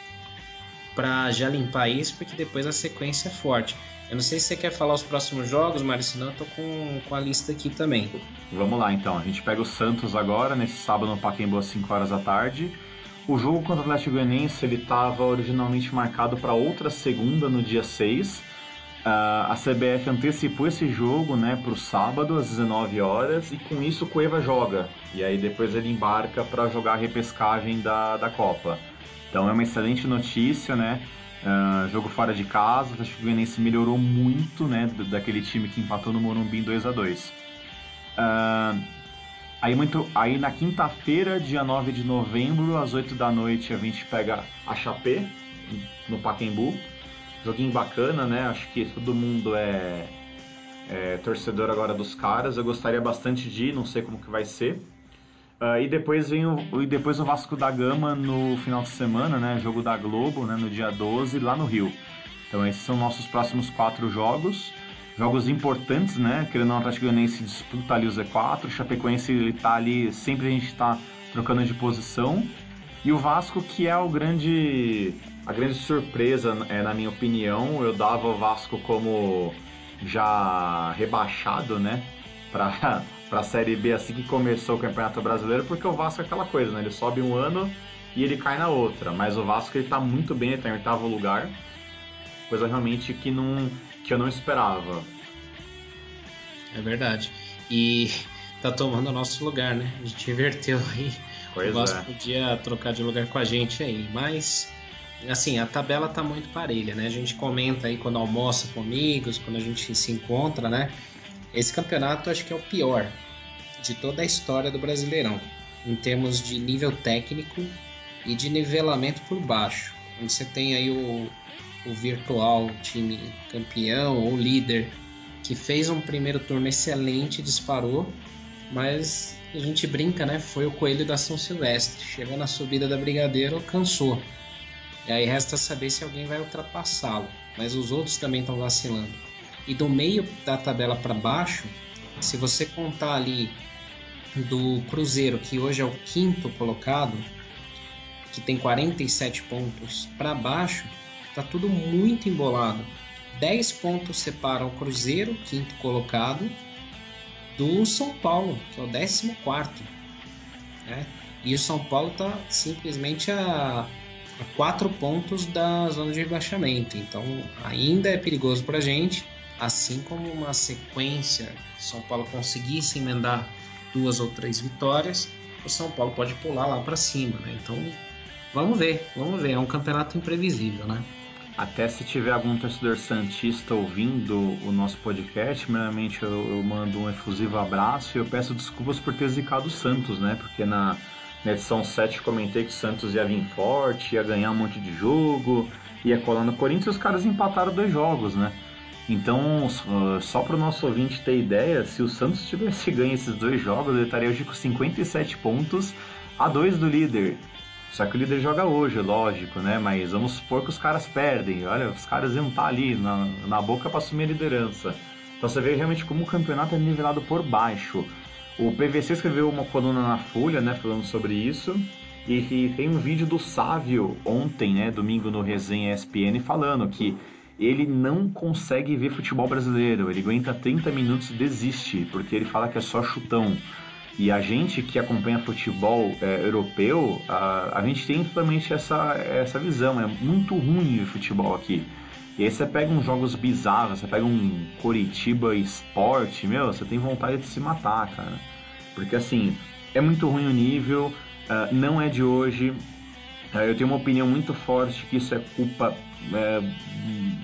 para já limpar isso, porque depois a sequência é forte. Eu não sei se você quer falar os próximos jogos, Mário, senão eu tô com, com a lista aqui também. Vamos lá então, a gente pega o Santos agora, nesse sábado no Pacaembu às 5 horas da tarde. O jogo contra o Atlético Goianiense ele estava originalmente marcado para outra segunda, no dia 6. Uh, ah, a CBF antecipou esse jogo né, para o sábado, às 19 horas, e com isso o Cueva joga. E aí depois ele embarca para jogar a repescagem da, da Copa. Então é uma excelente notícia, né? Uh, jogo fora de casa, o Atlético melhorou muito, né? Daquele time que empatou no Morumbi em 2 a 2 uh, aí, muito, aí na quinta-feira, dia 9 de novembro, às 8 da noite, a gente pega a Chapé, no Pacaembu. Joguinho bacana, né? Acho que todo mundo é, é torcedor agora dos caras. Eu gostaria bastante de ir, não sei como que vai ser. Uh, e depois vem o, e depois o Vasco da Gama no final de semana, né? Jogo da Globo, né? No dia 12, lá no Rio. Então esses são nossos próximos quatro jogos. Jogos importantes, né? Querendo o Atlético Goianiense disputa ali o Z4. O Chapecoense, ele tá ali... Sempre a gente está trocando de posição. E o Vasco, que é o grande... A grande surpresa, é, na minha opinião. Eu dava o Vasco como já rebaixado, né? Pra para a Série B assim que começou o Campeonato Brasileiro, porque o Vasco é aquela coisa, né? Ele sobe um ano e ele cai na outra. Mas o Vasco ele tá muito bem, ele tá em oitavo lugar. Coisa realmente que, não, que eu não esperava. É verdade. E tá tomando o nosso lugar, né? A gente inverteu aí. Pois o Vasco é. podia trocar de lugar com a gente aí, mas assim, a tabela tá muito parelha, né? A gente comenta aí quando almoça com amigos, quando a gente se encontra, né? Esse campeonato acho que é o pior de toda a história do Brasileirão, em termos de nível técnico e de nivelamento por baixo. Onde você tem aí o, o virtual time campeão ou líder que fez um primeiro turno excelente, disparou, mas a gente brinca, né? Foi o coelho da São Silvestre. Chegou na subida da Brigadeiro, cansou. E aí resta saber se alguém vai ultrapassá-lo. Mas os outros também estão vacilando. E do meio da tabela para baixo, se você contar ali do Cruzeiro, que hoje é o quinto colocado, que tem 47 pontos para baixo, tá tudo muito embolado. 10 pontos separam o Cruzeiro, quinto colocado, do São Paulo, que é o 14. Né? E o São Paulo tá simplesmente a, a 4 pontos da zona de rebaixamento. Então ainda é perigoso para a gente assim como uma sequência, São Paulo conseguisse emendar duas ou três vitórias, o São Paulo pode pular lá para cima, né? Então, vamos ver, vamos ver. É um campeonato imprevisível, né? Até se tiver algum torcedor santista ouvindo o nosso podcast, primeiramente eu, eu mando um efusivo abraço e eu peço desculpas por ter zicado o Santos, né? Porque na, na edição 7 comentei que o Santos ia vir forte, ia ganhar um monte de jogo, ia colar no Corinthians e os caras empataram dois jogos, né? Então, uh, só para o nosso ouvinte ter ideia, se o Santos tivesse ganho esses dois jogos, ele estaria hoje com 57 pontos a 2 do líder. Só que o líder joga hoje, lógico, né? Mas vamos supor que os caras perdem. Olha, os caras iam estar tá ali na, na boca para assumir a liderança. Então você vê realmente como o campeonato é nivelado por baixo. O PVC escreveu uma coluna na Folha, né, falando sobre isso. E, e tem um vídeo do Sávio ontem, né, domingo no Resenha ESPN, falando que ele não consegue ver futebol brasileiro. Ele aguenta 30 minutos e desiste, porque ele fala que é só chutão. E a gente que acompanha futebol é, europeu, a, a gente tem totalmente essa, essa visão. É muito ruim o futebol aqui. E aí você pega uns jogos bizarros, você pega um Coritiba Sport, meu, você tem vontade de se matar, cara. Porque assim, é muito ruim o nível, uh, não é de hoje. Uh, eu tenho uma opinião muito forte que isso é culpa é,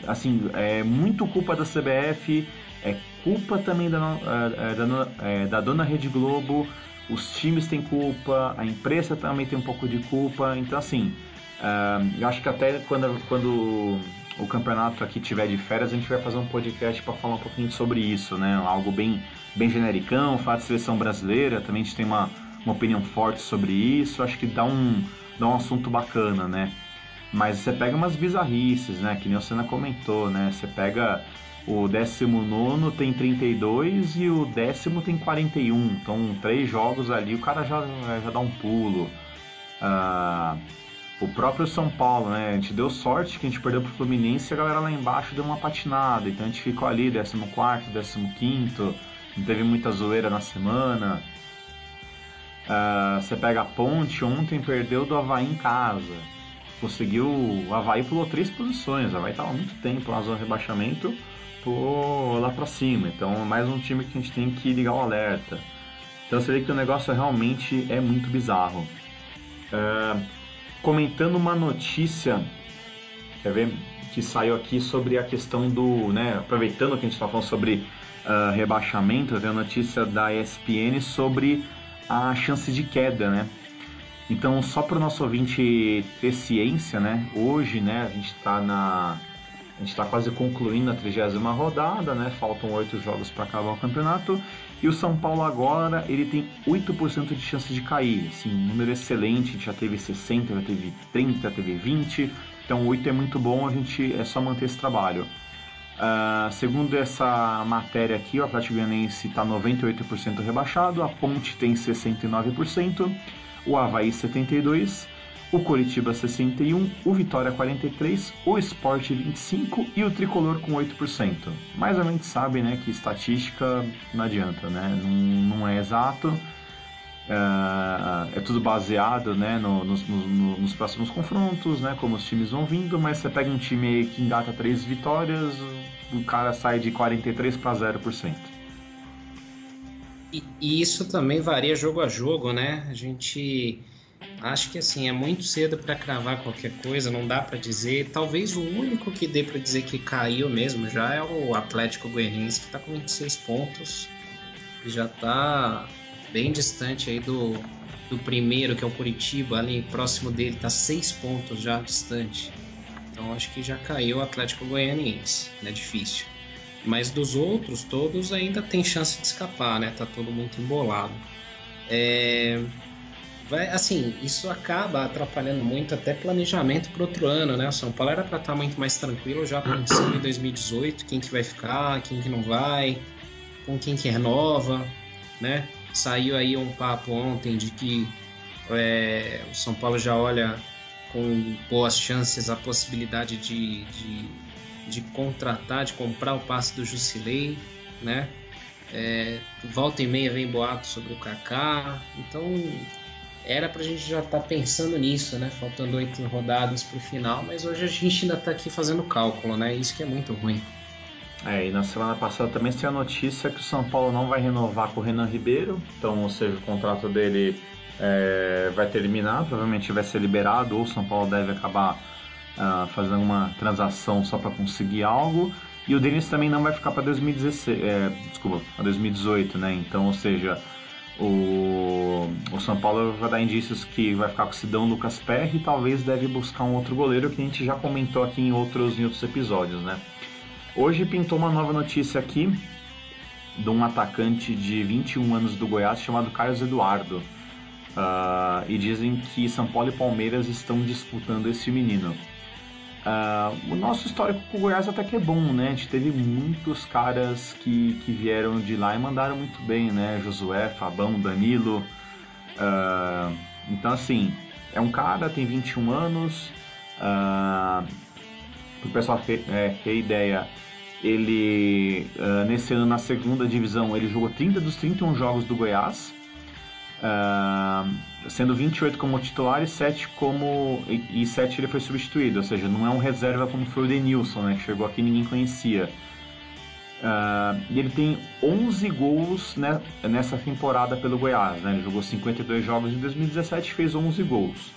assim, é muito culpa da CBF, é culpa também da, é, é, da, é, da dona Rede Globo, os times têm culpa, a imprensa também tem um pouco de culpa, então assim, eu acho que até quando, quando o campeonato aqui tiver de férias, a gente vai fazer um podcast para falar um pouquinho sobre isso, né? Algo bem, bem genericão, falar de seleção brasileira, também a gente tem uma, uma opinião forte sobre isso, acho que dá um, dá um assunto bacana, né? Mas você pega umas bizarrices, né? Que nem o Senna comentou, né? Você pega o 19 tem 32 e o décimo tem 41. Então, três jogos ali, o cara já, já dá um pulo. Ah, o próprio São Paulo, né? A gente deu sorte que a gente perdeu pro Fluminense e a galera lá embaixo deu uma patinada. Então a gente ficou ali, 14, 15, não teve muita zoeira na semana. Uh, você pega a ponte, ontem perdeu do Havaí em casa. Conseguiu. O Havaí pulou três posições. O Havaí estava muito tempo na zona de rebaixamento, pulou lá para cima. Então, mais um time que a gente tem que ligar o alerta. Então, você vê que o negócio realmente é muito bizarro. Uh, comentando uma notícia, quer ver, que saiu aqui sobre a questão do, né, aproveitando que a gente está falando sobre uh, rebaixamento, tem a notícia da ESPN sobre a chance de queda, né? Então, só para o nosso ouvinte ter ciência, né? Hoje, né, a gente está na a gente está quase concluindo a trigésima rodada, né? Faltam oito jogos para acabar o campeonato. E o São Paulo agora, ele tem 8% de chance de cair. Assim, um número excelente, a gente já teve 60, já teve 30, já teve 20. Então 8 é muito bom, a gente é só manter esse trabalho. Uh, segundo essa matéria aqui, o Atlético Goianiense está 98% rebaixado, a Ponte tem 69%, o Havaí 72%, o Coritiba 61, o Vitória 43, o Sport 25 e o Tricolor com 8%. Mas a gente sabe, né, que estatística não adianta, né? Não, não é exato. É, é tudo baseado né, no, nos, no, nos próximos confrontos, né, como os times vão vindo, mas você pega um time que engata três vitórias, o cara sai de 43 para 0%. E, e isso também varia jogo a jogo, né? A gente Acho que assim é muito cedo para cravar qualquer coisa, não dá para dizer. Talvez o único que dê para dizer que caiu mesmo já é o Atlético Goianiense que está com 26 pontos e já está bem distante aí do, do primeiro que é o Curitiba, ali próximo dele está 6 pontos já distante. Então acho que já caiu o Atlético Goianiense, né? difícil. Mas dos outros todos ainda tem chance de escapar, né? Tá todo muito embolado. É, vai assim, isso acaba atrapalhando muito até planejamento para outro ano, né? O São Paulo era para estar tá muito mais tranquilo já pensando em 2018, quem que vai ficar, quem que não vai, com quem que renova, né? Saiu aí um papo ontem de que é, o São Paulo já olha com boas chances a possibilidade de, de, de contratar, de comprar o passe do Jusilei, né? É, volta e meia vem boato sobre o Kaká, então era pra gente já estar tá pensando nisso, né? Faltando oito rodadas pro final, mas hoje a gente ainda tá aqui fazendo cálculo, né? Isso que é muito ruim. É, e na semana passada também saiu a notícia que o São Paulo não vai renovar com o Renan Ribeiro, então, ou seja, o contrato dele é, vai terminar, provavelmente vai ser liberado, ou o São Paulo deve acabar uh, fazendo uma transação só para conseguir algo. E o Denis também não vai ficar para 2016, é, desculpa, para 2018, né? Então, ou seja, o, o São Paulo vai dar indícios que vai ficar com o Sidão Lucas Perry e talvez deve buscar um outro goleiro que a gente já comentou aqui em outros, em outros episódios, né? Hoje pintou uma nova notícia aqui de um atacante de 21 anos do Goiás chamado Carlos Eduardo. Uh, e dizem que São Paulo e Palmeiras estão disputando esse menino. Uh, o nosso histórico com o Goiás até que é bom, né? A gente teve muitos caras que, que vieram de lá e mandaram muito bem, né? Josué, Fabão, Danilo. Uh, então, assim, é um cara, tem 21 anos. Uh, o pessoal é, ter ideia, ele, uh, nesse ano na segunda divisão, ele jogou 30 dos 31 jogos do Goiás. Uh, sendo 28 como titular e 7 como e, e 7 ele foi substituído, ou seja, não é um reserva como foi o Denilson, né, que chegou aqui e ninguém conhecia. Uh, e ele tem 11 gols né, nessa temporada pelo Goiás, né, ele jogou 52 jogos em 2017 e fez 11 gols.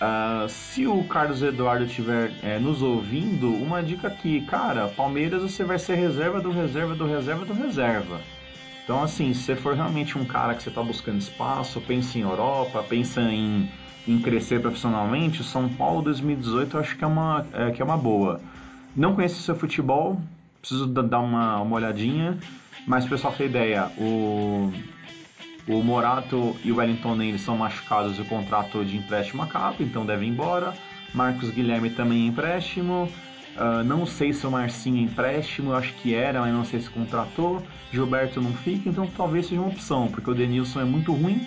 Uh, se o Carlos Eduardo estiver é, nos ouvindo, uma dica aqui, cara, Palmeiras você vai ser reserva do reserva do reserva do reserva. Então, assim, se você for realmente um cara que você está buscando espaço, pensa em Europa, pensa em, em crescer profissionalmente, São Paulo 2018 eu acho que é uma, é, que é uma boa. Não conheço seu futebol, preciso dar uma, uma olhadinha, mas pessoal tem ideia, o, o Morato e o Wellington Ney são machucados e o contrato de empréstimo acaba, então devem ir embora. Marcos Guilherme também é empréstimo. Uh, não sei se o Marcinho é empréstimo, eu acho que era, mas não sei se contratou. Gilberto não fica, então talvez seja uma opção, porque o Denilson é muito ruim.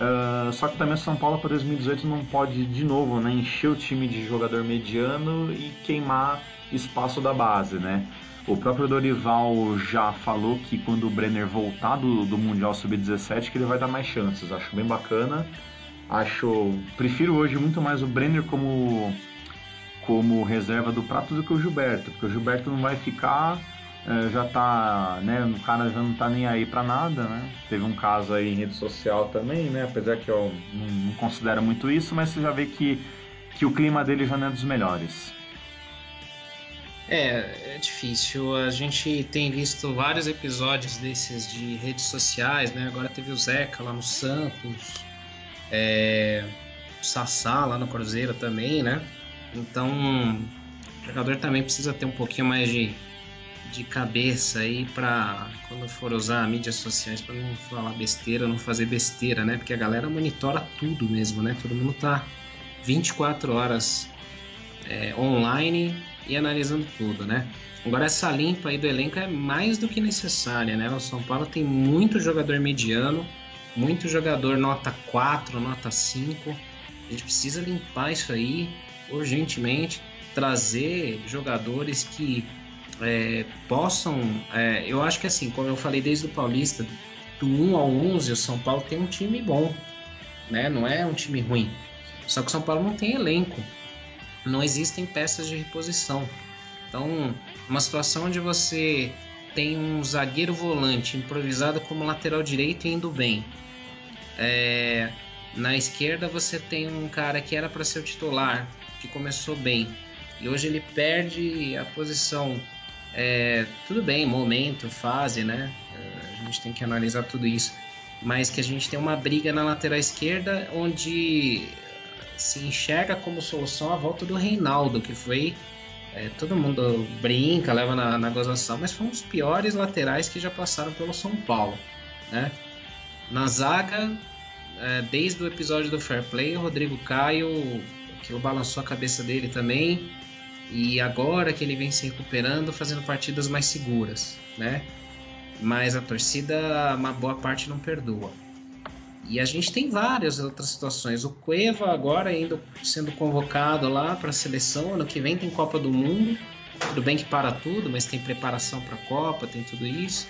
Uh, só que também o São Paulo para 2018 não pode de novo né, encher o time de jogador mediano e queimar espaço da base, né? O próprio Dorival já falou que quando o Brenner voltar do, do Mundial Sub-17 que ele vai dar mais chances. Acho bem bacana. Acho, prefiro hoje muito mais o Brenner como como reserva do Prato do que o Gilberto, porque o Gilberto não vai ficar, é, já tá, né, o cara já não tá nem aí para nada, né? Teve um caso aí em rede social também, né? Apesar que eu não, não considero muito isso, mas você já vê que que o clima dele já não é dos melhores. É, é difícil. A gente tem visto vários episódios desses de redes sociais, né? Agora teve o Zeca lá no Santos, é, o Sassá lá no Cruzeiro também, né? Então, o jogador também precisa ter um pouquinho mais de, de cabeça aí para quando for usar mídias sociais para não falar besteira, não fazer besteira, né? Porque a galera monitora tudo mesmo, né? Todo mundo tá 24 horas é, online e analisando tudo, né? Agora essa limpa aí do elenco é mais do que necessária, né? O São Paulo tem muito jogador mediano, muito jogador nota 4, nota 5. A gente precisa limpar isso aí urgentemente, trazer jogadores que é, possam. É, eu acho que assim, como eu falei desde o Paulista, do 1 ao 11, o São Paulo tem um time bom, né? Não é um time ruim. Só que o São Paulo não tem elenco, não existem peças de reposição. Então, uma situação onde você tem um zagueiro volante improvisado como lateral direito e indo bem. É, na esquerda você tem um cara que era para ser o titular, que começou bem e hoje ele perde a posição. É, tudo bem, momento, fase, né? É, a gente tem que analisar tudo isso. Mas que a gente tem uma briga na lateral esquerda onde se enxerga como solução a volta do Reinaldo, que foi. É, todo mundo brinca, leva na, na gozação, mas foi um dos piores laterais que já passaram pelo São Paulo. Né? Na zaga, é, desde o episódio do Fair Play, o Rodrigo Caio que balançou a cabeça dele também. E agora que ele vem se recuperando, fazendo partidas mais seguras, né? Mas a torcida, uma boa parte não perdoa. E a gente tem várias outras situações. O Cueva agora indo sendo convocado lá para a seleção. Ano que vem tem Copa do Mundo. Tudo bem que para tudo, mas tem preparação para a Copa, tem tudo isso.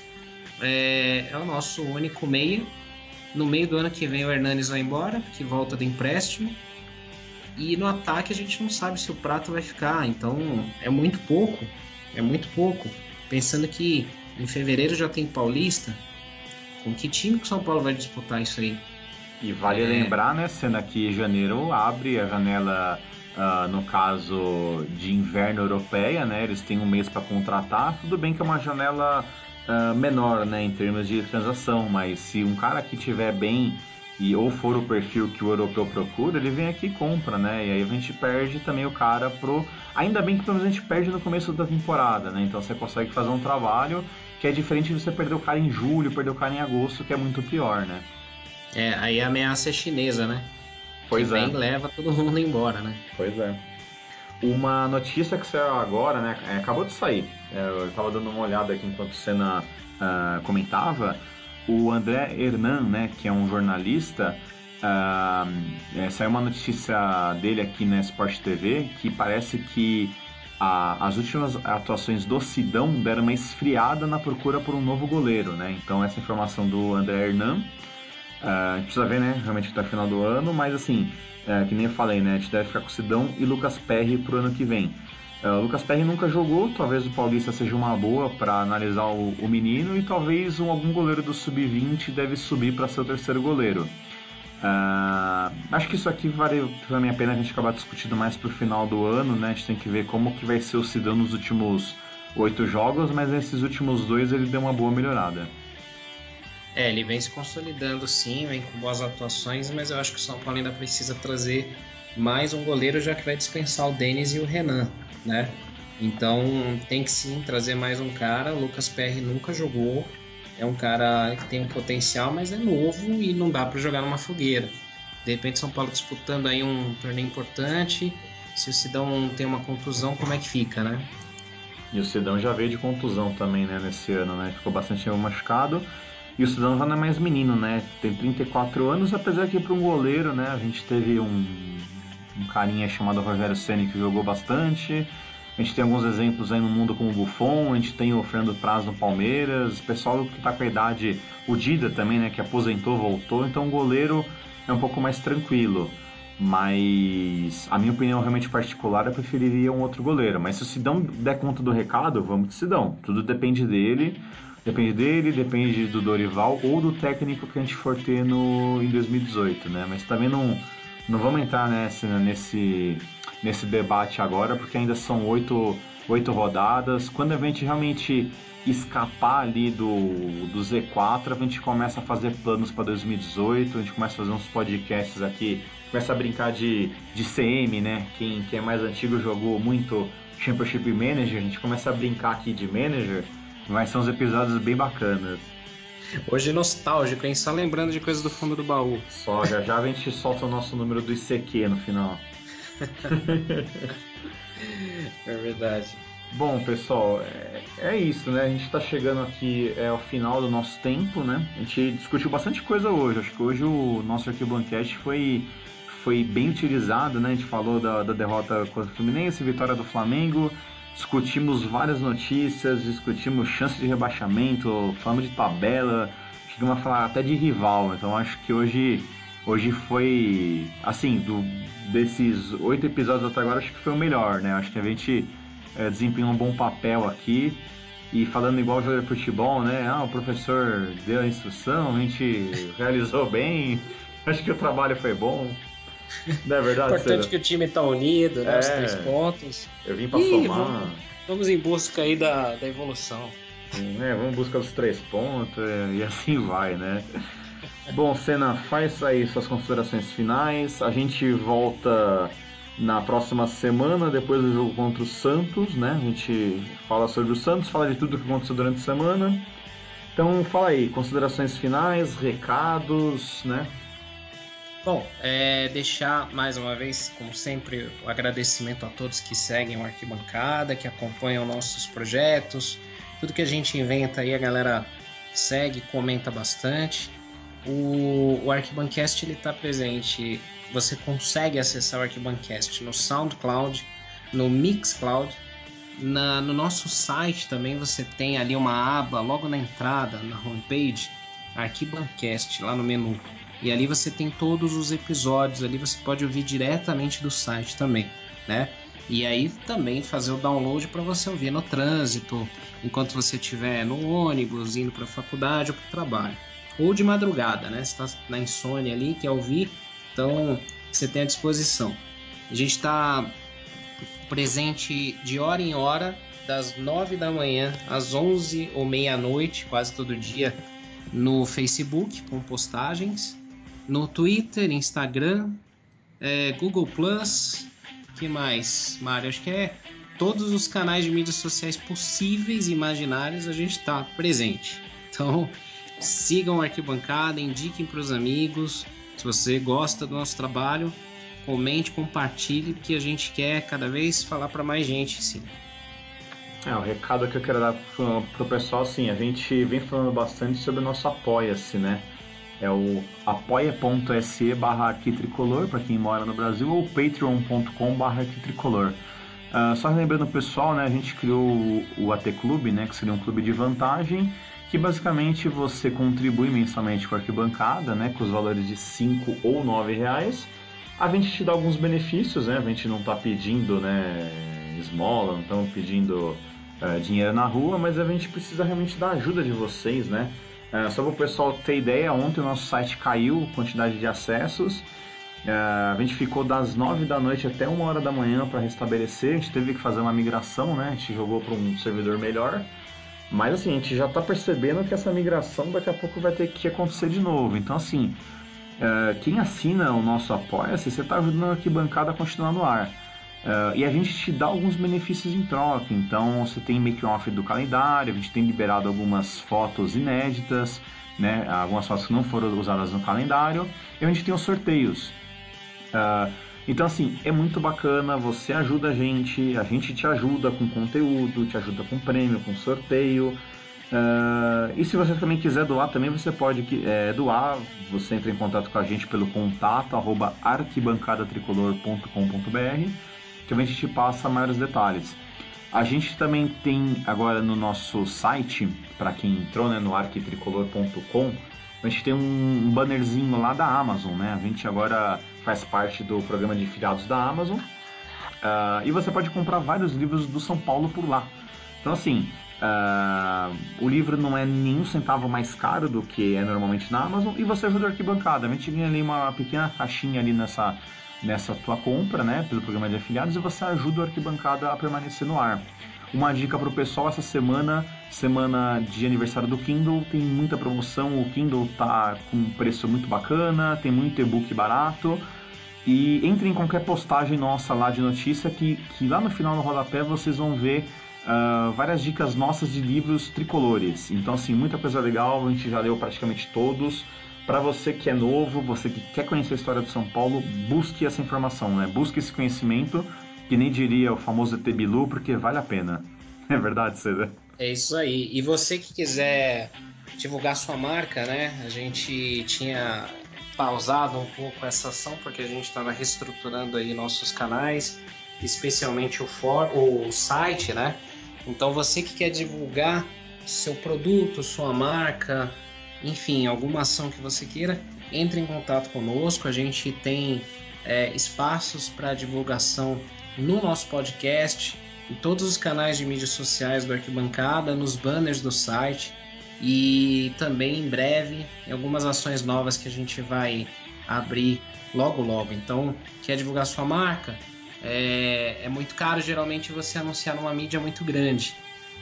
É, é, o nosso único meia. No meio do ano que vem o Hernanes vai embora, que volta do empréstimo. E no ataque a gente não sabe se o Prato vai ficar, então é muito pouco, é muito pouco. Pensando que em fevereiro já tem Paulista, com que time que o São Paulo vai disputar isso aí? E vale é... lembrar, né, sendo que janeiro abre a janela, uh, no caso de inverno europeia, né, eles têm um mês para contratar. Tudo bem que é uma janela uh, menor, né, em termos de transação, mas se um cara que tiver bem e ou for o perfil que o europeu procura, ele vem aqui e compra, né? E aí a gente perde também o cara pro. Ainda bem que pelo menos a gente perde no começo da temporada, né? Então você consegue fazer um trabalho que é diferente de você perder o cara em julho, perder o cara em agosto, que é muito pior, né? É, aí a ameaça é chinesa, né? Pois que é. Vem, leva todo mundo embora, né? Pois é. Uma notícia que saiu agora, né? É, acabou de sair. É, eu tava dando uma olhada aqui enquanto o Senna uh, comentava o André Hernan, né, que é um jornalista, uh, é, saiu uma notícia dele aqui na Sport TV que parece que a, as últimas atuações do Sidão deram uma esfriada na procura por um novo goleiro, né? Então essa informação do André Hernan, a gente precisa ver, né, realmente até o final do ano, mas assim, uh, que nem eu falei, né, a gente deve ficar com Sidão e Lucas Perry pro ano que vem. Uh, Lucas Perry nunca jogou, talvez o Paulista seja uma boa para analisar o, o, menino e talvez um, algum goleiro do sub-20 deve subir para ser o terceiro goleiro. Uh, acho que isso aqui vale também a pena a gente acabar discutindo mais pro final do ano, né? A gente tem que ver como que vai ser o Sidão nos últimos oito jogos, mas nesses últimos dois ele deu uma boa melhorada. É, ele vem se consolidando sim, vem com boas atuações, mas eu acho que o São Paulo ainda precisa trazer mais um goleiro, já que vai dispensar o Denis e o Renan, né? Então tem que sim trazer mais um cara. O Lucas PR nunca jogou. É um cara que tem um potencial, mas é novo e não dá para jogar numa fogueira. De repente São Paulo disputando aí um torneio importante. Se o Sidão tem uma contusão, como é que fica, né? E o Sidão já veio de contusão também, né, nesse ano, né? Ficou bastante machucado. E o Sidão já não é mais menino, né? Tem 34 anos, apesar que para um goleiro, né? A gente teve um, um carinha chamado Rogério Ceni que jogou bastante. A gente tem alguns exemplos aí no mundo como o Buffon, a gente tem o Fernando Praz no Palmeiras, o pessoal que está com a idade, o Dida também, né, que aposentou, voltou, então o goleiro é um pouco mais tranquilo. Mas a minha opinião realmente particular, eu preferiria um outro goleiro. Mas se o Sidão der conta do recado, vamos de Sidão. Tudo depende dele. Depende dele, depende do Dorival ou do técnico que a gente for ter no, em 2018, né? Mas também não, não vamos entrar nesse, nesse, nesse debate agora, porque ainda são oito, oito rodadas. Quando a gente realmente escapar ali do, do Z4, a gente começa a fazer planos para 2018, a gente começa a fazer uns podcasts aqui, começa a brincar de, de CM, né? Quem, quem é mais antigo jogou muito Championship Manager, a gente começa a brincar aqui de Manager, vai ser uns episódios bem bacanas. Hoje nostálgico, hein? Só lembrando de coisas do fundo do baú. Só, já já a gente solta o nosso número do ICQ no final. é verdade. Bom, pessoal, é, é, isso, né? A gente está chegando aqui é, ao final do nosso tempo, né? A gente discutiu bastante coisa hoje. Acho que hoje o nosso Arquibancast foi, foi bem utilizado, né? A gente falou da, da derrota contra o Fluminense, vitória do Flamengo, discutimos várias notícias, discutimos chance de rebaixamento, falamos de tabela, chegamos a falar até de rival. Então acho que hoje, hoje foi, assim, do, desses oito episódios até agora, acho que foi o melhor, né? Acho que a gente é, desempenhou um bom papel aqui. E falando igual jogador de futebol, né? Ah, o professor deu a instrução, a gente realizou bem, acho que o trabalho foi bom. Não é verdade, Importante que o time está unido, né? É, os três pontos. Eu vim para somar. Vamos, vamos, em busca aí da, da evolução. É, vamos em busca dos três pontos e assim vai, né? Bom, Senna, faz aí suas considerações finais. A gente volta na próxima semana, depois do jogo contra o Santos, né? A gente fala sobre o Santos, fala de tudo que aconteceu durante a semana. Então, fala aí, considerações finais, recados, né? Bom, é, deixar mais uma vez, como sempre, o agradecimento a todos que seguem o Arquibancada, que acompanham nossos projetos, tudo que a gente inventa aí a galera segue, comenta bastante. O, o Arquibancast ele está presente você consegue acessar o Arquibancast no SoundCloud, no Mixcloud. Na, no nosso site também você tem ali uma aba logo na entrada, na homepage, Arquibancast, lá no menu. E ali você tem todos os episódios, ali você pode ouvir diretamente do site também, né? E aí também fazer o download para você ouvir no trânsito, enquanto você estiver no ônibus, indo para a faculdade ou para o trabalho. Ou de madrugada, né? Você está na insônia ali, quer ouvir, então, você tem à disposição. A gente está presente de hora em hora, das 9 da manhã às 11 ou meia-noite, quase todo dia, no Facebook, com postagens, no Twitter, Instagram, é, Google Plus, que mais, Mário? Acho que é todos os canais de mídias sociais possíveis e imaginários a gente está presente. Então, sigam o Arquibancada, indiquem para os amigos, se você gosta do nosso trabalho, comente, compartilhe, porque a gente quer cada vez falar para mais gente, sim. É, o recado que eu quero dar pro, pro pessoal, assim, a gente vem falando bastante sobre o nosso Apoia-se, né? É o apoia.se barra arquitricolor, para quem mora no Brasil, ou patreon.com barra arquitricolor. Uh, só lembrando o pessoal, né, a gente criou o, AT Clube, né, que seria um clube de vantagem, que basicamente você contribui mensalmente com a arquibancada, né, com os valores de 5 ou 9 reais. A gente te dá alguns benefícios, né, a gente não está pedindo né, esmola, não estamos pedindo uh, dinheiro na rua, mas a gente precisa realmente da ajuda de vocês, né. Uh, só para o pessoal ter ideia, ontem o nosso site caiu quantidade de acessos, uh, a gente ficou das 9 da noite até 1 hora da manhã para restabelecer, a gente teve que fazer uma migração, né, a gente jogou para um servidor melhor, mas assim, a gente já está percebendo que essa migração daqui a pouco vai ter que acontecer de novo. Então, assim, uh, quem assina o nosso Apoia-se, você está ajudando a arquibancada a continuar no ar. Uh, e a gente te dá alguns benefícios em troca. Então você tem make-off do calendário, a gente tem liberado algumas fotos inéditas, né? algumas fotos que não foram usadas no calendário, e a gente tem os sorteios. Uh, então assim, é muito bacana, você ajuda a gente, a gente te ajuda com conteúdo, te ajuda com prêmio, com sorteio. Uh, e se você também quiser doar, também você pode é, doar. Você entra em contato com a gente pelo contato arquibancadatricolor.com.br que a gente te passa maiores detalhes. A gente também tem agora no nosso site, para quem entrou né, no arquitricolor.com, a gente tem um bannerzinho lá da Amazon, né? A gente agora faz parte do programa de filiados da Amazon. Uh, e você pode comprar vários livros do São Paulo por lá. Então, assim, uh, o livro não é nenhum centavo mais caro do que é normalmente na Amazon e você ajuda a arquibancada. A gente ganha ali uma pequena caixinha ali nessa, nessa tua compra, né, pelo programa de afiliados e você ajuda a arquibancada a permanecer no ar. Uma dica para o pessoal essa semana, semana de aniversário do Kindle, tem muita promoção, o Kindle tá com um preço muito bacana, tem muito e-book barato. E entre em qualquer postagem nossa lá de notícia que, que lá no final no rodapé vocês vão ver uh, várias dicas nossas de livros tricolores. Então assim, muita coisa legal, a gente já leu praticamente todos. Para você que é novo, você que quer conhecer a história de São Paulo, busque essa informação, né? Busque esse conhecimento, que nem diria o famoso ET Bilu, porque vale a pena. É verdade, Cida? É isso aí. E você que quiser divulgar sua marca, né? A gente tinha pausado um pouco essa ação porque a gente estava reestruturando aí nossos canais, especialmente o, for, o site, né? Então você que quer divulgar seu produto, sua marca, enfim, alguma ação que você queira, entre em contato conosco. A gente tem é, espaços para divulgação no nosso podcast, em todos os canais de mídias sociais do Arquibancada, nos banners do site e também em breve em algumas ações novas que a gente vai abrir logo logo. Então, quer divulgar sua marca? É, é muito caro geralmente você anunciar numa mídia muito grande.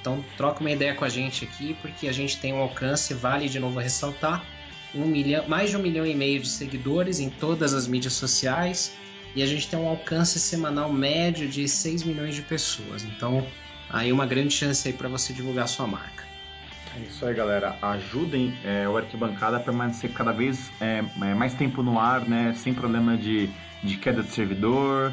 Então troca uma ideia com a gente aqui, porque a gente tem um alcance, vale de novo ressaltar, um milhão, mais de um milhão e meio de seguidores em todas as mídias sociais e a gente tem um alcance semanal médio de 6 milhões de pessoas. Então aí uma grande chance aí para você divulgar sua marca. É isso aí, galera. Ajudem é, o Arquibancada a permanecer cada vez é, é mais tempo no ar, né? Sem problema de, de queda de servidor.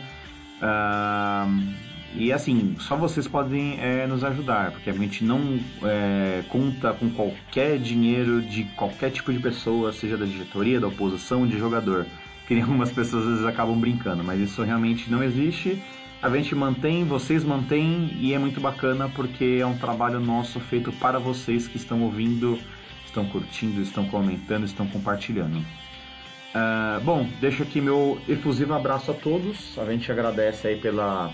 Uh, e assim, só vocês podem é, nos ajudar, porque a gente não é, conta com qualquer dinheiro de qualquer tipo de pessoa, seja da diretoria, da oposição, de jogador. Que nem algumas pessoas às vezes acabam brincando, mas isso realmente não existe. A gente mantém, vocês mantêm e é muito bacana porque é um trabalho nosso feito para vocês que estão ouvindo, estão curtindo, estão comentando, estão compartilhando. Uh, bom, deixo aqui meu efusivo abraço a todos. A gente agradece aí pela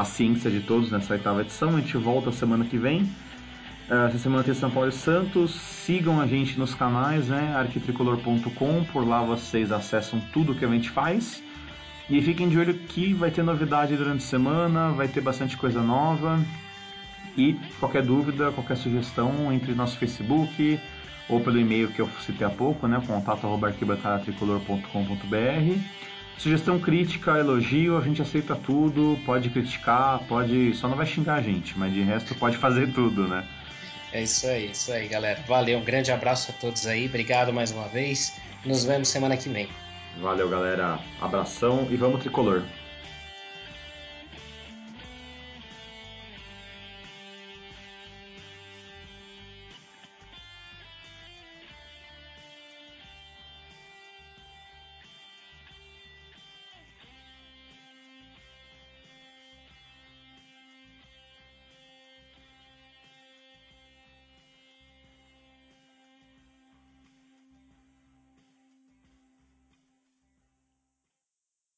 paciência de todos nessa oitava edição. A gente volta semana que vem. Uh, essa semana tem São Paulo e Santos. Sigam a gente nos canais, né? arquitricolor.com. Por lá vocês acessam tudo que a gente faz. E fiquem de olho que vai ter novidade durante a semana, vai ter bastante coisa nova. E qualquer dúvida, qualquer sugestão, entre no nosso Facebook ou pelo e-mail que eu citei há pouco, né? contato.arquibancadatricolor.com.br Sugestão crítica, elogio, a gente aceita tudo, pode criticar, pode. Só não vai xingar a gente, mas de resto pode fazer tudo, né? É isso aí, isso aí, galera. Valeu, um grande abraço a todos aí, obrigado mais uma vez. Nos vemos semana que vem. Valeu, galera. Abração e vamos tricolor.